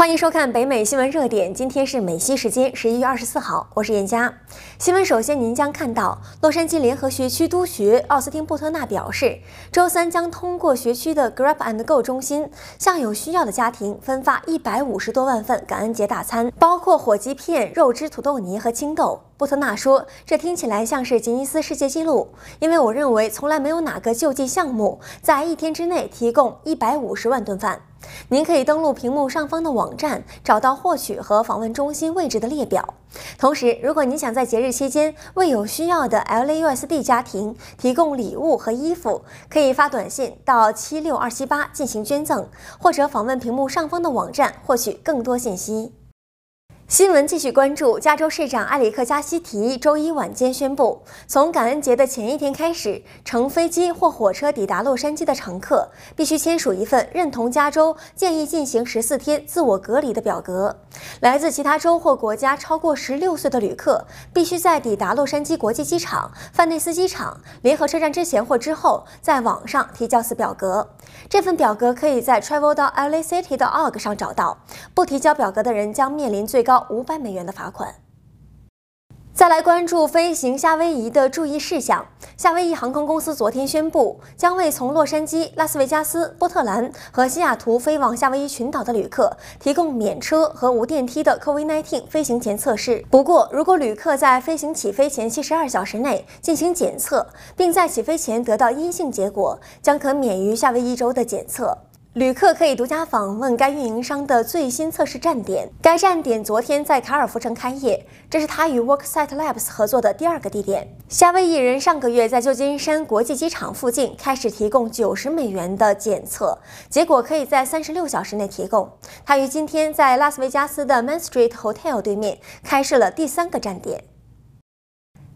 欢迎收看北美新闻热点，今天是美西时间十一月二十四号，我是严佳。新闻首先，您将看到洛杉矶联合学区督学奥斯汀布特纳表示，周三将通过学区的 Grab and Go 中心，向有需要的家庭分发一百五十多万份感恩节大餐，包括火鸡片、肉汁土豆泥和青豆。波特纳说：“这听起来像是吉尼斯世界纪录，因为我认为从来没有哪个救济项目在一天之内提供一百五十万顿饭。”您可以登录屏幕上方的网站，找到获取和访问中心位置的列表。同时，如果您想在节日期间为有需要的 LAUSD 家庭提供礼物和衣服，可以发短信到七六二七八进行捐赠，或者访问屏幕上方的网站获取更多信息。新闻继续关注，加州市长埃里克加西提周一晚间宣布，从感恩节的前一天开始，乘飞机或火车抵达洛杉矶的乘客必须签署一份认同加州建议进行十四天自我隔离的表格。来自其他州或国家超过十六岁的旅客，必须在抵达洛杉矶国际机场、范内斯机场、联合车站之前或之后，在网上提交此表格。这份表格可以在 travel.lacity.org 上找到。不提交表格的人将面临最高五百美元的罚款。再来关注飞行夏威夷的注意事项。夏威夷航空公司昨天宣布，将为从洛杉矶、拉斯维加斯、波特兰和西雅图飞往夏威夷群岛的旅客提供免车和无电梯的 COVID-19 飞行前测试。不过，如果旅客在飞行起飞前七十二小时内进行检测，并在起飞前得到阴性结果，将可免于夏威夷州的检测。旅客可以独家访问该运营商的最新测试站点。该站点昨天在卡尔福城开业，这是他与 Worksite Labs 合作的第二个地点。夏威夷人上个月在旧金山国际机场附近开始提供九十美元的检测，结果可以在三十六小时内提供。他于今天在拉斯维加斯的 Main Street Hotel 对面开设了第三个站点。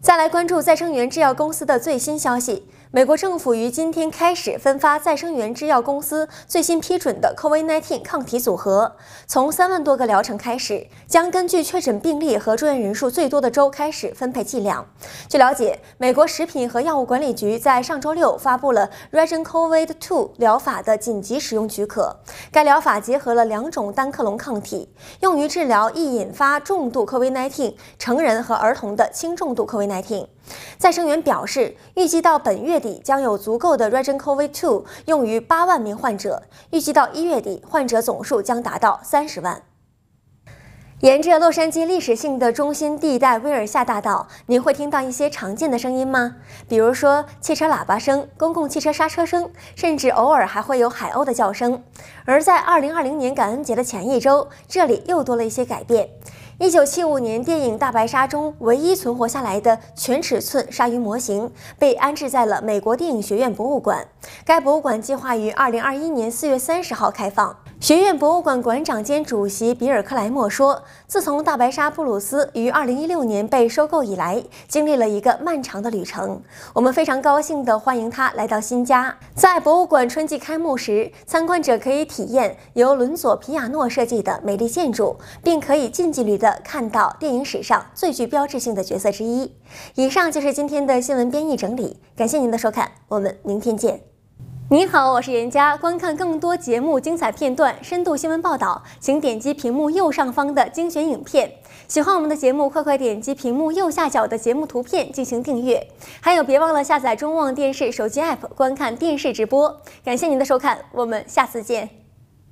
再来关注再生元制药公司的最新消息。美国政府于今天开始分发再生元制药公司最新批准的 COVID-19 抗体组合，从三万多个疗程开始，将根据确诊病例和住院人数最多的州开始分配剂量。据了解，美国食品和药物管理局在上周六发布了 Regen COVID-2 疗法的紧急使用许可。该疗法结合了两种单克隆抗体，用于治疗易引发重度 COVID-19 成人和儿童的轻重度 COVID-19。再生元表示，预计到本月底将有足够的 Regen COVID-2 用于八万名患者，预计到一月底患者总数将达到三十万。沿着洛杉矶历史性的中心地带威尔夏大道，您会听到一些常见的声音吗？比如说汽车喇叭声、公共汽车刹车声，甚至偶尔还会有海鸥的叫声。而在二零二零年感恩节的前一周，这里又多了一些改变。一九七五年电影《大白鲨》中唯一存活下来的全尺寸鲨鱼模型被安置在了美国电影学院博物馆。该博物馆计划于二零二一年四月三十号开放。学院博物馆馆长兼主席比尔·克莱默说：“自从大白鲨布鲁斯于二零一六年被收购以来，经历了一个漫长的旅程。我们非常高兴地欢迎他来到新家。在博物馆春季开幕时，参观者可以体验由伦佐·皮亚诺设计的美丽建筑，并可以近距离地看到电影史上最具标志性的角色之一。”以上就是今天的新闻编译整理，感谢您的收看，我们明天见。您好，我是严佳。观看更多节目精彩片段、深度新闻报道，请点击屏幕右上方的精选影片。喜欢我们的节目，快快点击屏幕右下角的节目图片进行订阅。还有，别忘了下载中望电视手机 APP 观看电视直播。感谢您的收看，我们下次见。